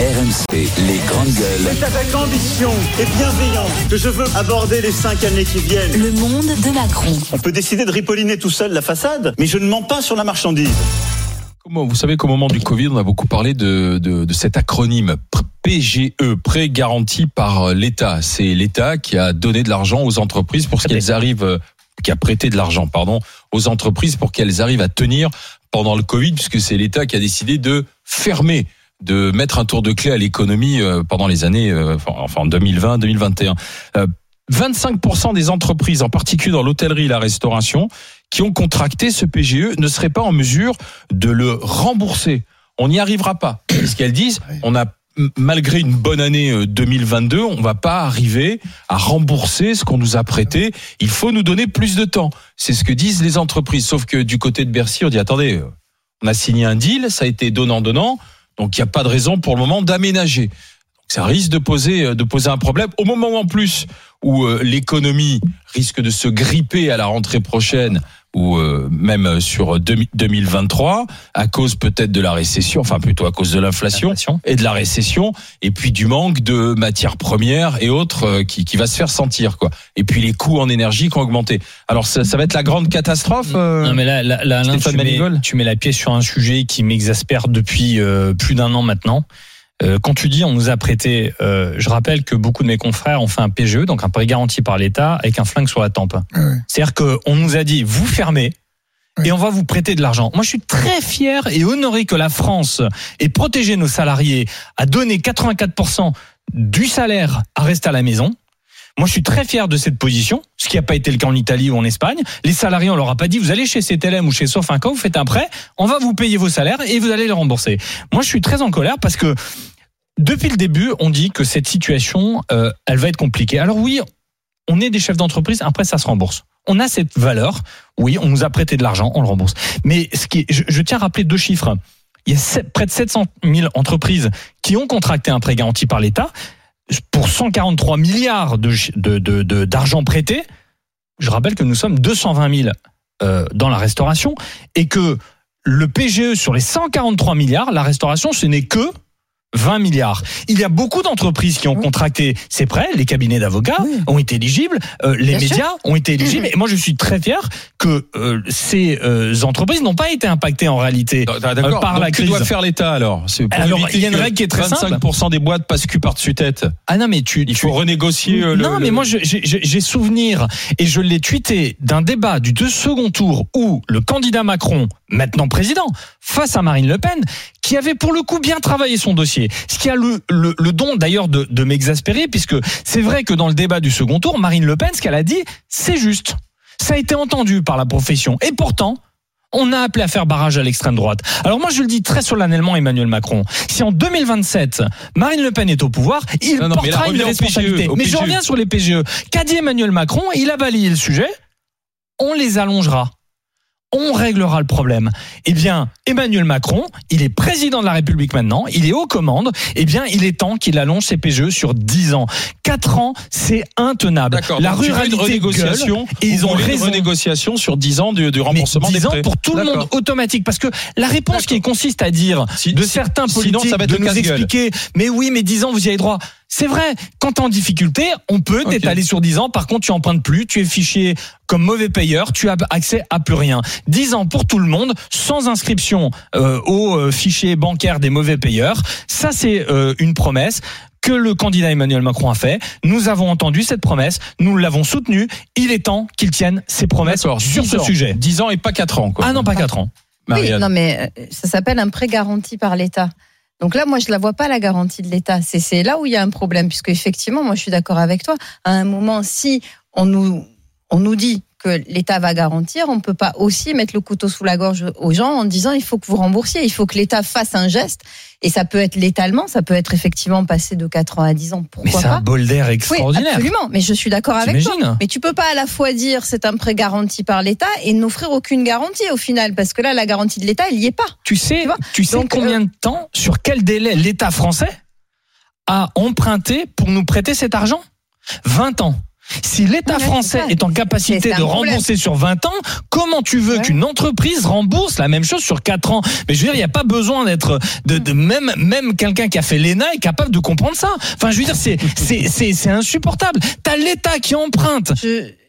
RMC, les grandes gueules. C'est avec ambition et bienveillance que je veux aborder les cinq années qui viennent. Le monde de Macron. On peut décider de ripolliner tout seul la façade, mais je ne mens pas sur la marchandise. Comment, vous savez qu'au moment du Covid, on a beaucoup parlé de, de, de cet acronyme PGE, prêt garanti par l'État. C'est l'État qui a donné de l'argent aux entreprises pour qu'elles arrivent, euh, qui a prêté de l'argent, pardon, aux entreprises pour qu'elles arrivent à tenir pendant le Covid, puisque c'est l'État qui a décidé de fermer de mettre un tour de clé à l'économie euh, pendant les années, euh, enfin 2020-2021. 25% des entreprises, en particulier dans l'hôtellerie et la restauration, qui ont contracté ce PGE ne seraient pas en mesure de le rembourser. On n'y arrivera pas. Ce qu'elles disent, on a malgré une bonne année 2022, euh, on va pas arriver à rembourser ce qu'on nous a prêté. Il faut nous donner plus de temps. C'est ce que disent les entreprises. Sauf que du côté de Bercy, on dit attendez, on a signé un deal, ça a été donnant donnant. Donc il n'y a pas de raison pour le moment d'aménager. Ça risque de poser euh, de poser un problème au moment en plus où euh, l'économie risque de se gripper à la rentrée prochaine ou euh, même sur 2023 à cause peut-être de la récession, enfin plutôt à cause de l'inflation et de la récession et puis du manque de matières premières et autres euh, qui, qui va se faire sentir quoi. Et puis les coûts en énergie qui ont augmenté. Alors ça, ça va être la grande catastrophe. Euh, non mais là, là, là tu, mets, tu, mets, la pièce sur un sujet qui m'exaspère depuis plus d'un an maintenant. Euh, quand tu dis on nous a prêté, euh, je rappelle que beaucoup de mes confrères ont fait un PGE, donc un prêt garanti par l'État, avec un flingue sur la tempe. Ah C'est-à-dire qu'on nous a dit, vous fermez, et on va vous prêter de l'argent. Moi, je suis très fier et honoré que la France ait protégé nos salariés, a donné 84% du salaire à rester à la maison. Moi, je suis très fier de cette position, ce qui n'a pas été le cas en Italie ou en Espagne. Les salariés, on leur a pas dit, vous allez chez CTLM ou chez Sofinco, vous faites un prêt, on va vous payer vos salaires et vous allez les rembourser. Moi, je suis très en colère parce que depuis le début, on dit que cette situation, euh, elle va être compliquée. Alors oui, on est des chefs d'entreprise, après ça se rembourse. On a cette valeur, oui, on nous a prêté de l'argent, on le rembourse. Mais ce qui je, tiens à rappeler deux chiffres. Il y a près de 700 000 entreprises qui ont contracté un prêt garanti par l'État pour 143 milliards d'argent de, prêté. Je rappelle que nous sommes 220 000 euh, dans la restauration et que le PGE sur les 143 milliards, la restauration, ce n'est que 20 milliards. Il y a beaucoup d'entreprises qui ont contracté ces prêts. Les cabinets d'avocats ont été éligibles, euh, les médias ont été éligibles. Et moi, je suis très fier que euh, ces euh, entreprises n'ont pas été impactées en réalité par la crise. Que doit faire l'État alors Alors, il y a une règle qui est très 25% simple. des boîtes passent cul par-dessus tête. Ah non, mais tu, il faut renégocier. non, mais moi, j'ai souvenir et je l'ai tweeté d'un débat du deux second tour où le candidat Macron, maintenant président, face à Marine Le Pen, qui avait pour le coup bien travaillé son dossier. Ce qui a le, le, don d'ailleurs de, de m'exaspérer, puisque c'est vrai que dans le débat du second tour, Marine Le Pen, ce qu'elle a dit, c'est juste. Ça a été entendu par la profession. Et pourtant, on a appelé à faire barrage à l'extrême droite. Alors moi je le dis très solennellement Emmanuel Macron, si en 2027 Marine Le Pen est au pouvoir, il portera une responsabilité. mais je reviens sur les PGE. Qu'a dit Emmanuel Macron? Il a balayé le sujet. On les allongera on réglera le problème. Eh bien, Emmanuel Macron, il est président de la République maintenant, il est aux commandes, eh bien, il est temps qu'il allonge ses PGE sur 10 ans. 4 ans, c'est intenable. La ruralité de renégociation, et ils ont raison. Une renégociation sur 10 ans du, du remboursement Mais 10 des ans pour tout le monde automatique parce que la réponse qui consiste à dire de certains politiques ça va de nous expliquer mais oui, mais 10 ans vous y avez droit. C'est vrai, quand t'es en difficulté, on peut t'étaler sur 10 ans. Par contre, tu empruntes plus, tu es fiché comme mauvais payeur, tu as accès à plus rien. 10 ans pour tout le monde, sans inscription euh, au euh, fichier bancaire des mauvais payeurs. Ça, c'est euh, une promesse que le candidat Emmanuel Macron a fait. Nous avons entendu cette promesse, nous l'avons soutenue. Il est temps qu'il tienne ses promesses sur ce sujet. 10 ans et pas 4 ans. Quoi. Ah non, pas 4 ans. Oui, non mais ça s'appelle un prêt garanti par l'État. Donc là, moi, je la vois pas la garantie de l'État. C'est là où il y a un problème, puisque effectivement, moi, je suis d'accord avec toi. À un moment, si on nous on nous dit que l'État va garantir, on ne peut pas aussi mettre le couteau sous la gorge aux gens en disant il faut que vous remboursiez, il faut que l'État fasse un geste. Et ça peut être létalement, ça peut être effectivement passé de 4 ans à 10 ans. Pourquoi mais c'est un bol d'air extraordinaire. Oui, absolument. Mais je suis d'accord avec toi. Mais tu peux pas à la fois dire c'est un prêt garanti par l'État et n'offrir aucune garantie au final, parce que là, la garantie de l'État, il n'y est pas. Tu sais, tu, sais combien euh, de temps, sur quel délai l'État français a emprunté pour nous prêter cet argent? 20 ans. Si l'État français est, en capacité de rembourser sur 20 ans, comment tu veux qu'une entreprise rembourse la même chose sur 4 ans? Mais je veux dire, il n'y a pas besoin d'être de, de, même même quelqu'un qui a fait l'ENA est capable de comprendre ça. Enfin, je veux dire, c'est c'est c'est insupportable. T'as l'État qui emprunte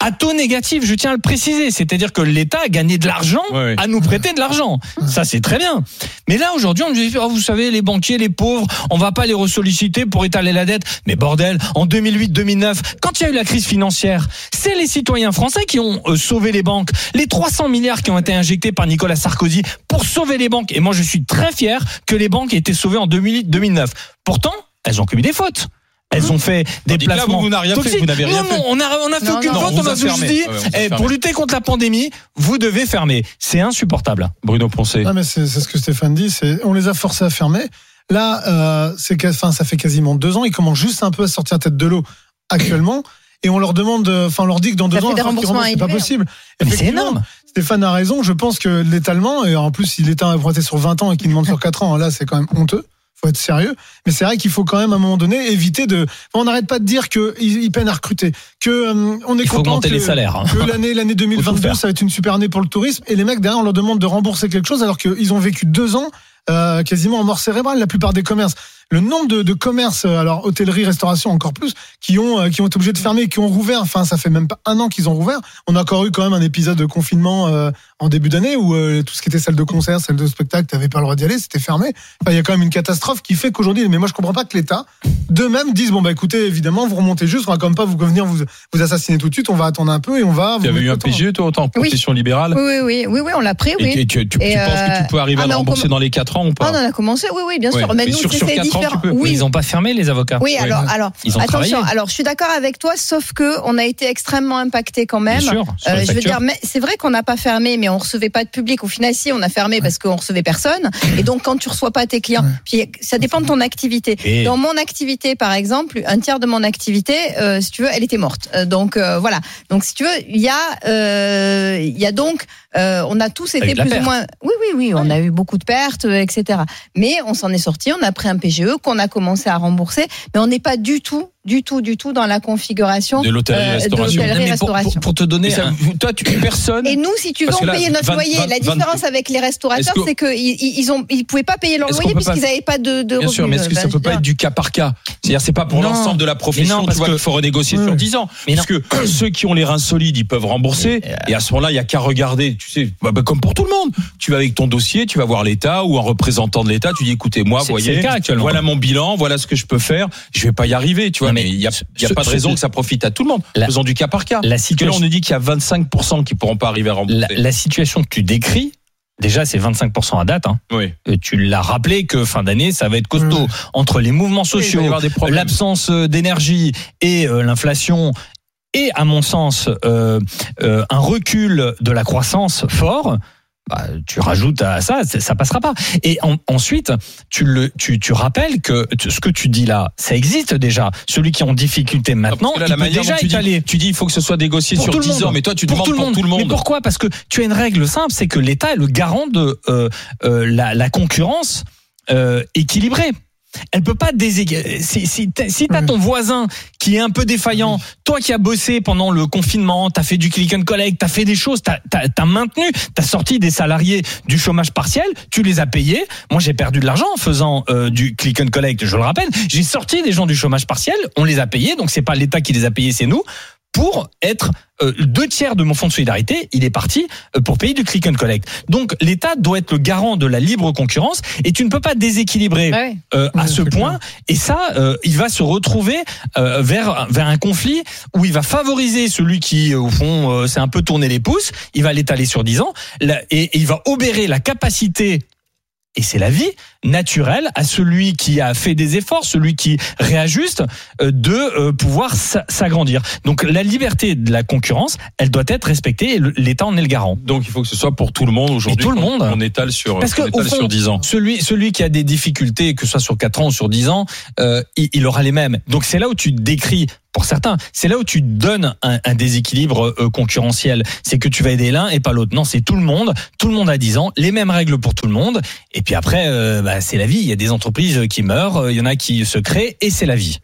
à taux négatif, je tiens à le préciser. C'est-à-dire que l'État a gagné de l'argent à nous prêter de l'argent. Ça, c'est très bien. Mais là, aujourd'hui, on nous dit, oh, vous savez, les banquiers, les pauvres, on va pas les ressolliciter pour étaler la dette. Mais bordel, en 2008-2009, quand il y a eu la crise financière, c'est les citoyens français qui ont euh, sauvé les banques. Les 300 milliards qui ont été injectés par Nicolas Sarkozy pour sauver les banques. Et moi, je suis très fier que les banques aient été sauvées en 2008-2009. Pourtant, elles ont commis des fautes. Elles ont fait des placements. vous, n'avez rien fait, vous n'avez rien non, Non, on a, on a fait aucune faute, on a juste dit, eh, pour lutter contre la pandémie, vous devez fermer. C'est insupportable. Bruno Poncé. Non, mais c'est ce que Stéphane dit, c'est, on les a forcés à fermer. Là, euh, c'est, enfin, ça fait quasiment deux ans, ils commencent juste un peu à sortir tête de l'eau actuellement. Et on leur demande, enfin, on leur dit que dans deux ans, c'est pas possible. c'est énorme. Stéphane a raison. Je pense que l'étalement, et en plus, si l'État a emprunté sur 20 ans et qu'il demande sur 4 ans, là, c'est quand même honteux faut être sérieux. Mais c'est vrai qu'il faut quand même à un moment donné éviter de. On n'arrête pas de dire qu'ils peinent à recruter, que euh, on est Il faut content augmenter que, les salaires. Hein. que l'année l'année 2022 ça va être une super année pour le tourisme et les mecs derrière on leur demande de rembourser quelque chose alors qu'ils ont vécu deux ans euh, quasiment en mort cérébrale la plupart des commerces le nombre de, de, commerces, euh, alors hôtellerie, restauration encore plus, qui ont euh, qui ont été obligés de fermer, qui ont rouvert. Enfin, ça fait même pas un an qu'ils ont rouvert. On a encore eu quand même un épisode de confinement euh, en début d'année où tout ce qui était salle de concert, salle de spectacle, t'avais pas le droit d'y aller, c'était fermé. Enfin, il y a quand même une catastrophe qui fait qu'aujourd'hui, mais moi je comprends pas que l'État d'eux-mêmes disent bon bah écoutez, évidemment, vous remontez juste, on va quand même pas vous venir vous vous assassiner tout de suite, on va attendre un peu et on va. Tu avais eu un PGE toi autant profession libérale. Oui oui oui oui, on l'a pris oui. Et tu, tu, penses que tu peux arriver à le rembourser dans les 4 ans ou pas On en a commencé, oui oui bien sûr. Mais, nous c'est différent. Oui, ils ont pas fermé les avocats. Oui, alors, alors attention. Alors, je suis d'accord avec toi, sauf que on a été extrêmement impacté quand même. Bien sûr, euh, je veux dire, mais c'est vrai qu'on n'a pas fermé, mais on recevait pas de public. Au final, si on a fermé parce qu'on recevait personne. Et donc, quand tu reçois pas tes clients, puis ça dépend de ton activité. Dans mon activité, par exemple, un tiers de mon activité, euh, si tu veux, elle était morte. Euh, donc euh, voilà. Donc si tu veux, il y a, il y a donc on a tous été plus ou moins. Oui, oui, oui, on a eu beaucoup de pertes, etc. Mais on s'en est sorti. On a pris un PGE qu'on a commencé à rembourser, mais on n'est pas du tout du tout, du tout dans la configuration de l'hôtellerie-restauration. pour, te donner, toi, tu personne. Et nous, si tu veux, on payait notre loyer. la différence avec les restaurateurs, c'est qu'ils ils ont, ils pouvaient pas payer leur loyer puisqu'ils n'avaient pas de, de Bien sûr, mais est-ce que ça peut pas être du cas par cas? C'est-à-dire, c'est pas pour l'ensemble de la profession. Tu vois qu'il faut renégocier sur 10 ans. Parce que ceux qui ont les reins solides, ils peuvent rembourser. Et à ce moment-là, il y a qu'à regarder. Tu sais, bah, bah, comme pour tout le monde. Tu vas avec ton dossier, tu vas voir l'État ou un représentant de l'État. Tu dis, écoutez, moi, voyez, voilà mon bilan, voilà ce que je peux faire. Je vais pas y arriver, tu vois. Mais il y a pas de raison que ça profite à tout le monde. La, Faisons du cas par cas. La situation, là, on nous dit qu'il y a 25% qui pourront pas arriver à rembourser. La, situation que tu décris, Déjà, c'est 25% à date. Hein. Oui. Euh, tu l'as rappelé que fin d'année, ça va être costaud. Entre les mouvements sociaux, l'absence euh, d'énergie et euh, l'inflation, et à mon sens, euh, un recul de la croissance fort. Bah, tu rajoutes à ça, ça passera pas. Et ensuite, tu le, tu, tu rappelles que ce que tu dis là, ça existe déjà. Celui qui est en difficulté maintenant, la manière déjà tu dis, tu dis, il faut que ce soit négocié sur 10 ans, mais toi tu demandes tout pour tout le monde. Mais pourquoi? Parce que tu as une règle simple, c'est que l'État est le garant de euh, euh, la, la, concurrence euh, équilibrée elle peut pas déséquilibrer. Si, si, si t'as ton voisin qui est un peu défaillant, toi qui as bossé pendant le confinement, t'as fait du click and collect, t'as fait des choses, t'as as, maintenu, t'as sorti des salariés du chômage partiel, tu les as payés. Moi, j'ai perdu de l'argent en faisant euh, du click and collect. Je le rappelle, j'ai sorti des gens du chômage partiel, on les a payés, donc c'est pas l'État qui les a payés, c'est nous pour être euh, deux tiers de mon fonds de solidarité, il est parti euh, pour payer du click and collect. Donc l'État doit être le garant de la libre concurrence et tu ne peux pas déséquilibrer euh, à ce point. Et ça, il va se retrouver vers vers un conflit où il va favoriser celui qui, au fond, s'est un peu tourné les pouces. Il va l'étaler sur 10 ans et, et il va obérer la capacité et c'est la vie naturelle à celui qui a fait des efforts, celui qui réajuste, euh, de euh, pouvoir s'agrandir. Donc la liberté de la concurrence, elle doit être respectée et l'État en est le garant. Donc il faut que ce soit pour tout le monde aujourd'hui. Tout le monde. On étale sur, Parce que, on sur 10 ans. Celui, celui qui a des difficultés, que ce soit sur 4 ans ou sur 10 ans, euh, il, il aura les mêmes. Donc c'est là où tu décris pour certains. C'est là où tu donnes un, un déséquilibre euh, concurrentiel. C'est que tu vas aider l'un et pas l'autre. Non, c'est tout le monde. Tout le monde a 10 ans. Les mêmes règles pour tout le monde. Et puis après, euh, bah, c'est la vie. Il y a des entreprises qui meurent. Il y en a qui se créent et c'est la vie.